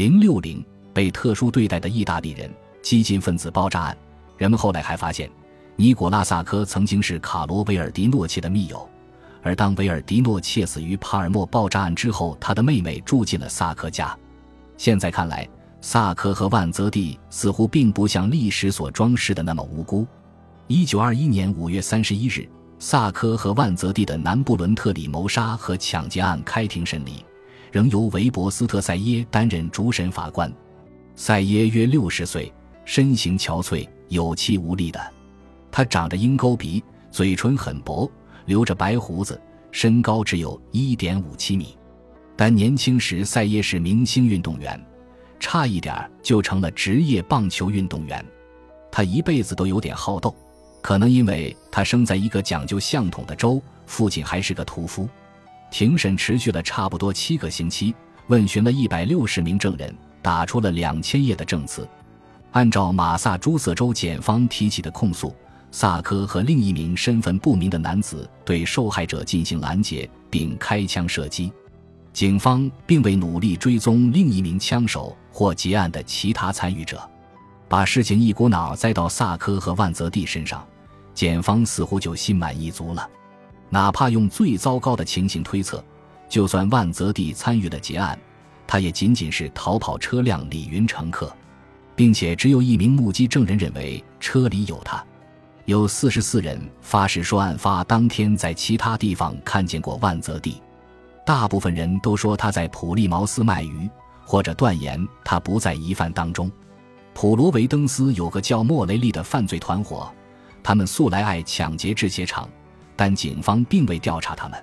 零六零被特殊对待的意大利人激进分子爆炸案，人们后来还发现，尼古拉萨科曾经是卡罗维尔迪诺切的密友，而当维尔迪诺切死于帕尔默爆炸案之后，他的妹妹住进了萨科家。现在看来，萨科和万泽蒂似乎并不像历史所装饰的那么无辜。一九二一年五月三十一日，萨科和万泽蒂的南布伦特里谋杀和抢劫案开庭审理，仍由韦伯斯特塞耶担任主审法官。塞耶约六十岁，身形憔悴、有气无力的。他长着鹰钩鼻，嘴唇很薄，留着白胡子，身高只有一点五七米。但年轻时，塞耶是明星运动员，差一点就成了职业棒球运动员。他一辈子都有点好斗。可能因为他生在一个讲究相统的州，父亲还是个屠夫。庭审持续了差不多七个星期，问询了一百六十名证人，打出了两千页的证词。按照马萨诸塞州检方提起的控诉，萨科和另一名身份不明的男子对受害者进行拦截并开枪射击。警方并未努力追踪另一名枪手或结案的其他参与者。把事情一股脑栽到萨科和万泽蒂身上，检方似乎就心满意足了。哪怕用最糟糕的情形推测，就算万泽蒂参与了结案，他也仅仅是逃跑车辆里云乘客，并且只有一名目击证人认为车里有他。有四十四人发誓说案发当天在其他地方看见过万泽蒂，大部分人都说他在普利茅斯卖鱼，或者断言他不在疑犯当中。普罗维登斯有个叫莫雷利的犯罪团伙，他们素来爱抢劫制鞋厂，但警方并未调查他们。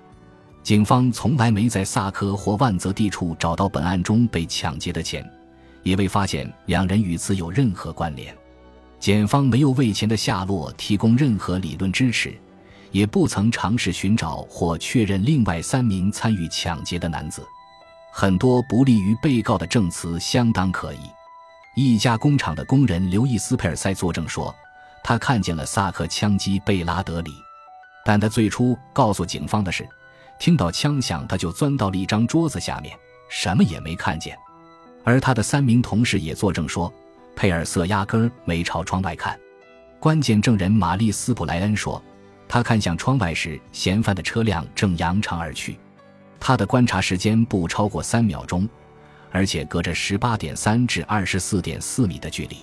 警方从来没在萨科或万泽地处找到本案中被抢劫的钱，也未发现两人与此有任何关联。检方没有为钱的下落提供任何理论支持，也不曾尝试寻找或确认另外三名参与抢劫的男子。很多不利于被告的证词相当可疑。一家工厂的工人刘易斯·佩尔塞作证说，他看见了萨克枪击贝拉德里，但他最初告诉警方的是，听到枪响他就钻到了一张桌子下面，什么也没看见。而他的三名同事也作证说，佩尔瑟压根儿没朝窗外看。关键证人玛丽斯·普莱恩说，他看向窗外时，嫌犯的车辆正扬长而去，他的观察时间不超过三秒钟。而且隔着十八点三至二十四点四米的距离，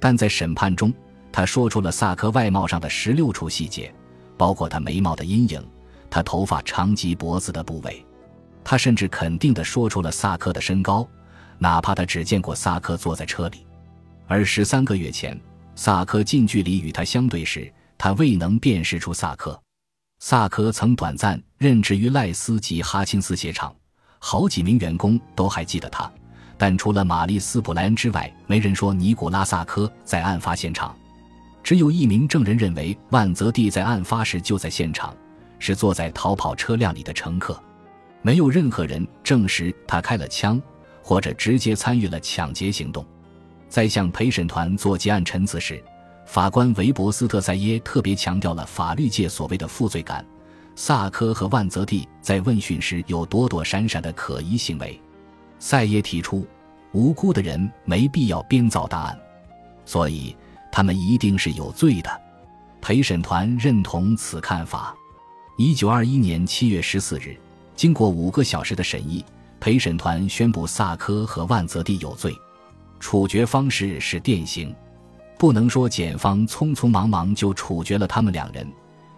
但在审判中，他说出了萨克外貌上的十六处细节，包括他眉毛的阴影，他头发长及脖子的部位。他甚至肯定地说出了萨克的身高，哪怕他只见过萨克坐在车里。而十三个月前，萨克近距离与他相对时，他未能辨识出萨克。萨克曾短暂任职于赖斯及哈钦斯鞋厂。好几名员工都还记得他，但除了玛丽斯·普莱恩之外，没人说尼古拉萨科在案发现场。只有一名证人认为万泽蒂在案发时就在现场，是坐在逃跑车辆里的乘客。没有任何人证实他开了枪，或者直接参与了抢劫行动。在向陪审团做结案陈词时，法官韦伯斯特塞耶特别强调了法律界所谓的负罪感。萨科和万泽蒂在问讯时有躲躲闪闪的可疑行为，赛耶提出，无辜的人没必要编造答案，所以他们一定是有罪的。陪审团认同此看法。一九二一年七月十四日，经过五个小时的审议，陪审团宣布萨科和万泽蒂有罪，处决方式是电刑。不能说检方匆匆忙忙就处决了他们两人。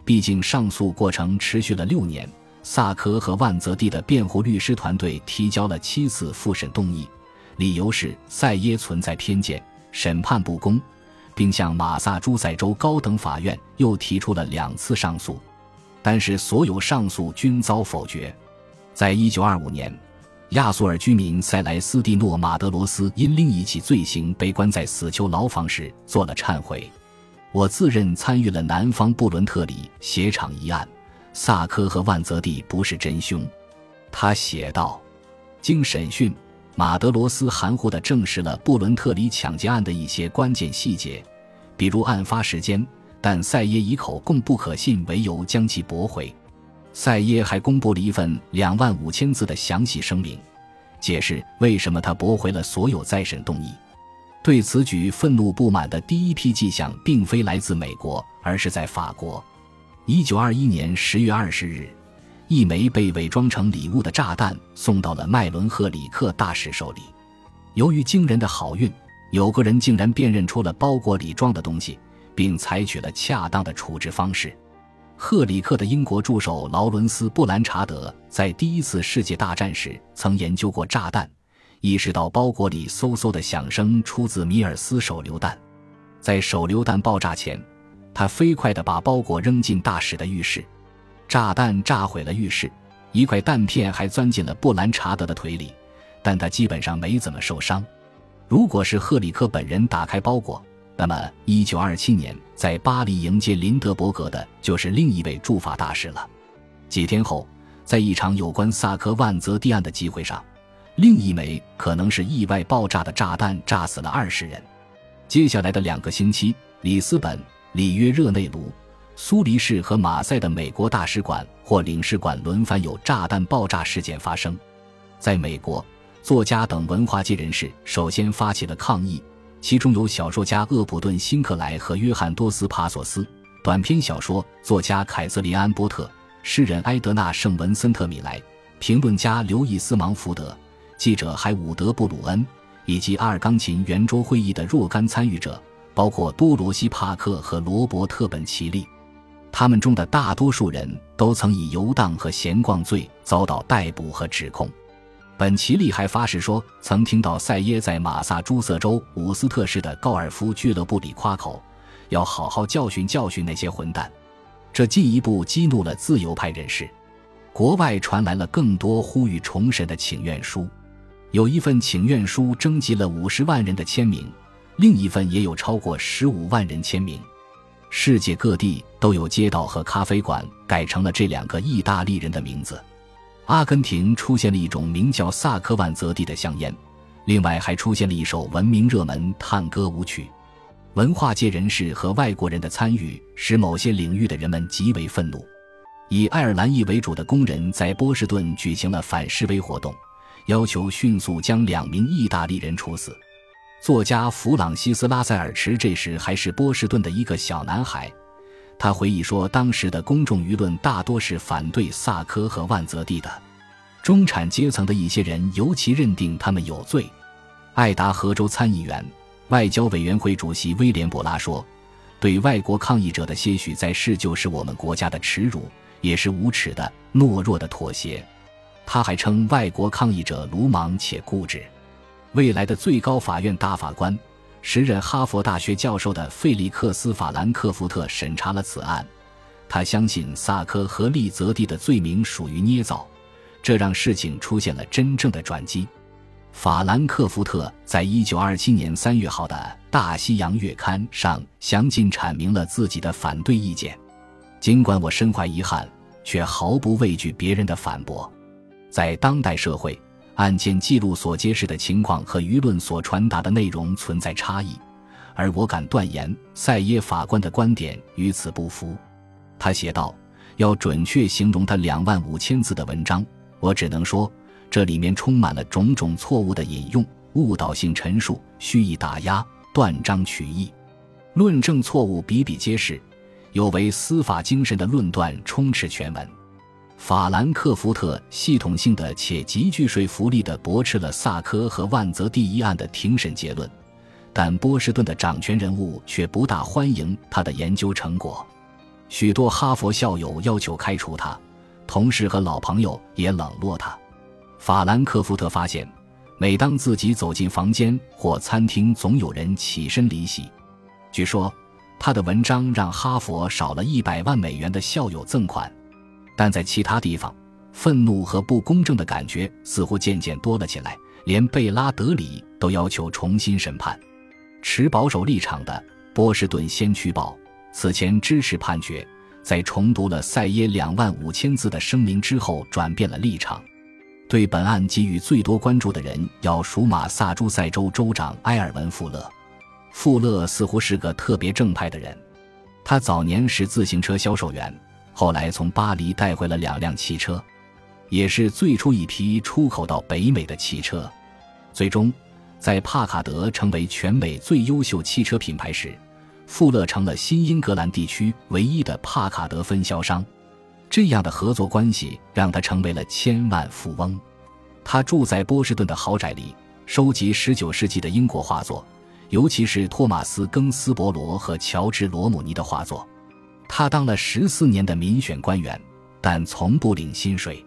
毕竟上诉过程持续了六年，萨科和万泽蒂的辩护律师团队提交了七次复审动议，理由是塞耶存在偏见、审判不公，并向马萨诸塞州高等法院又提出了两次上诉，但是所有上诉均遭否决。在一九二五年，亚速尔居民塞莱斯蒂诺·马德罗斯因另一起罪行被关在死囚牢房时做了忏悔。我自认参与了南方布伦特里鞋厂一案，萨科和万泽蒂不是真凶，他写道。经审讯，马德罗斯含糊地证实了布伦特里抢劫案的一些关键细节，比如案发时间，但塞耶以口供不可信为由将其驳回。塞耶还公布了一份两万五千字的详细声明，解释为什么他驳回了所有再审动议。对此举愤怒不满的第一批迹象，并非来自美国，而是在法国。一九二一年十月二十日，一枚被伪装成礼物的炸弹送到了麦伦赫里克大使手里。由于惊人的好运，有个人竟然辨认出了包裹里装的东西，并采取了恰当的处置方式。赫里克的英国助手劳伦斯·布兰查德在第一次世界大战时曾研究过炸弹。意识到包裹里嗖嗖的响声出自米尔斯手榴弹，在手榴弹爆炸前，他飞快地把包裹扔进大使的浴室。炸弹炸毁了浴室，一块弹片还钻进了布兰查德的腿里，但他基本上没怎么受伤。如果是赫里克本人打开包裹，那么1927年在巴黎迎接林德伯格的就是另一位驻法大使了。几天后，在一场有关萨科万泽蒂案的集会上。另一枚可能是意外爆炸的炸弹炸死了二十人。接下来的两个星期，里斯本、里约热内卢、苏黎世和马赛的美国大使馆或领事馆轮番有炸弹爆炸事件发生。在美国，作家等文化界人士首先发起了抗议，其中有小说家厄普顿·辛克莱和约翰·多斯·帕索斯，短篇小说作家凯瑟琳·安波特，诗人埃德纳·圣文森特·米莱，评论家刘易斯·芒福德。记者海伍德·布鲁恩以及阿尔钢琴圆桌会议的若干参与者，包括多罗西·帕克和罗伯特·本奇利，他们中的大多数人都曾以游荡和闲逛罪遭到逮捕和指控。本奇利还发誓说，曾听到塞耶在马萨诸塞州伍斯特市的高尔夫俱乐部里夸口，要好好教训教训那些混蛋。这进一步激怒了自由派人士。国外传来了更多呼吁重审的请愿书。有一份请愿书征集了五十万人的签名，另一份也有超过十五万人签名。世界各地都有街道和咖啡馆改成了这两个意大利人的名字。阿根廷出现了一种名叫萨科万泽蒂的香烟，另外还出现了一首闻名热门探戈舞曲。文化界人士和外国人的参与使某些领域的人们极为愤怒。以爱尔兰裔为主的工人在波士顿举行了反示威活动。要求迅速将两名意大利人处死。作家弗朗西斯·拉塞尔池这时还是波士顿的一个小男孩。他回忆说，当时的公众舆论大多是反对萨科和万泽蒂的。中产阶层的一些人尤其认定他们有罪。爱达荷州参议员、外交委员会主席威廉·博拉说：“对外国抗议者的些许在世，就是我们国家的耻辱，也是无耻的、懦弱的妥协。”他还称外国抗议者鲁莽且固执。未来的最高法院大法官、时任哈佛大学教授的费利克斯·法兰克福特审查了此案。他相信萨科和利泽蒂的罪名属于捏造，这让事情出现了真正的转机。法兰克福特在一九二七年三月号的《大西洋月刊》上详尽阐明了自己的反对意见。尽管我深怀遗憾，却毫不畏惧别人的反驳。在当代社会，案件记录所揭示的情况和舆论所传达的内容存在差异，而我敢断言，塞耶法官的观点与此不符。他写道：“要准确形容他两万五千字的文章，我只能说，这里面充满了种种错误的引用、误导性陈述、蓄意打压、断章取义，论证错误比比皆是，有违司法精神的论断充斥全文。”法兰克福特系统性的且极具说服力地驳斥了萨科和万泽第一案的庭审结论，但波士顿的掌权人物却不大欢迎他的研究成果。许多哈佛校友要求开除他，同事和老朋友也冷落他。法兰克福特发现，每当自己走进房间或餐厅，总有人起身离席。据说，他的文章让哈佛少了一百万美元的校友赠款。但在其他地方，愤怒和不公正的感觉似乎渐渐多了起来。连贝拉德里都要求重新审判。持保守立场的《波士顿先驱报》此前支持判决，在重读了塞耶两万五千字的声明之后，转变了立场。对本案给予最多关注的人，要数马萨诸塞州州长埃尔文·富勒。富勒似乎是个特别正派的人，他早年是自行车销售员。后来从巴黎带回了两辆汽车。也是最初一批出口到北美的汽车。最终，在帕卡德成为全美最优秀汽车品牌时，富勒成了新英格兰地区唯一的帕卡德分销商。这样的合作关系让他成为了千万富翁。他住在波士顿的豪宅里，收集19世纪的英国画作，尤其是托马斯·庚斯伯罗和乔治·罗姆尼的画作。他当了十四年的民选官员，但从不领薪水。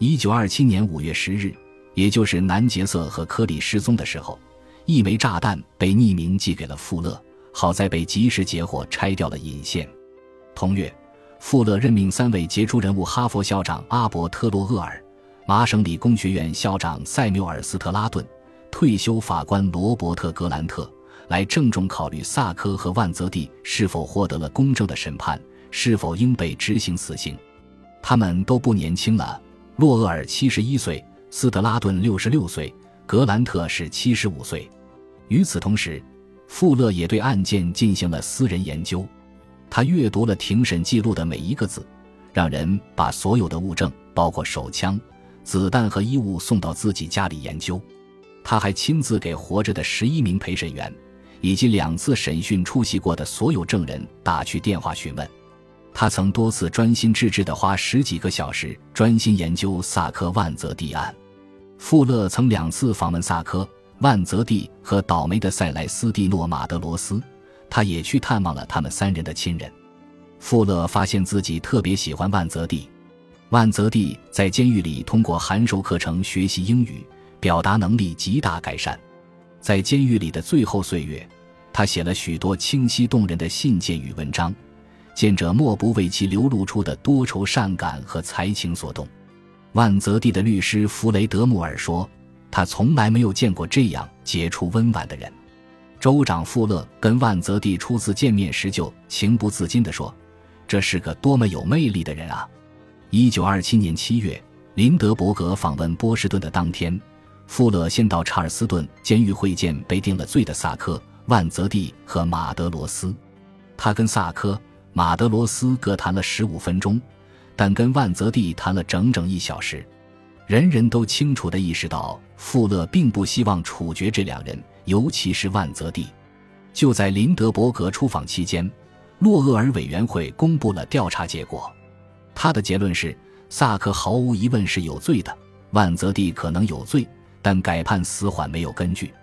1927年5月10日，也就是南杰瑟和科里失踪的时候，一枚炸弹被匿名寄给了富勒，好在被及时截获，拆掉了引线。同月。富勒任命三位杰出人物：哈佛校长阿伯特·洛厄尔、麻省理工学院校长塞缪尔·斯特拉顿、退休法官罗伯特·格兰特，来郑重考虑萨科和万泽蒂是否获得了公正的审判，是否应被执行死刑。他们都不年轻了，洛厄尔七十一岁，斯特拉顿六十六岁，格兰特是七十五岁。与此同时，富勒也对案件进行了私人研究。他阅读了庭审记录的每一个字，让人把所有的物证，包括手枪、子弹和衣物送到自己家里研究。他还亲自给活着的十一名陪审员以及两次审讯出席过的所有证人打去电话询问。他曾多次专心致志地花十几个小时专心研究萨科万泽蒂案。富勒曾两次访问萨科、万泽蒂和倒霉的塞莱斯蒂诺·马德罗斯。他也去探望了他们三人的亲人。富勒发现自己特别喜欢万泽蒂。万泽蒂在监狱里通过函授课程学习英语，表达能力极大改善。在监狱里的最后岁月，他写了许多清晰动人的信件与文章，见者莫不为其流露出的多愁善感和才情所动。万泽蒂的律师弗雷德穆尔说：“他从来没有见过这样杰出温婉的人。”州长富勒跟万泽蒂初次见面时就情不自禁地说：“这是个多么有魅力的人啊！”一九二七年七月，林德伯格访问波士顿的当天，富勒先到查尔斯顿监狱会见被定了罪的萨科、万泽蒂和马德罗斯。他跟萨科、马德罗斯各谈了十五分钟，但跟万泽蒂谈了整整一小时。人人都清楚地意识到，富勒并不希望处决这两人。尤其是万泽蒂，就在林德伯格出访期间，洛厄尔委员会公布了调查结果。他的结论是，萨克毫无疑问是有罪的，万泽蒂可能有罪，但改判死缓没有根据。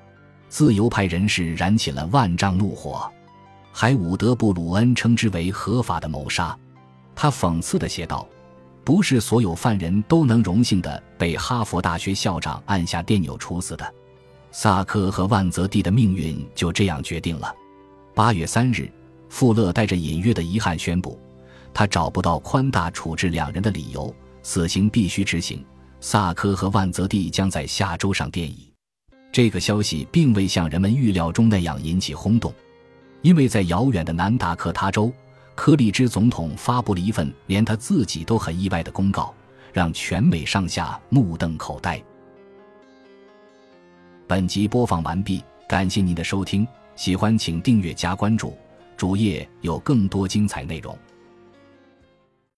自由派人士燃起了万丈怒火，海伍德·布鲁恩称之为合法的谋杀。他讽刺地写道：“不是所有犯人都能荣幸地被哈佛大学校长按下电钮处死的。”萨科和万泽蒂的命运就这样决定了。八月三日，富勒带着隐约的遗憾宣布，他找不到宽大处置两人的理由，死刑必须执行。萨科和万泽蒂将在下周上电椅。这个消息并未像人们预料中那样引起轰动，因为在遥远的南达科他州，柯立芝总统发布了一份连他自己都很意外的公告，让全美上下目瞪口呆。本集播放完毕，感谢您的收听，喜欢请订阅加关注，主页有更多精彩内容。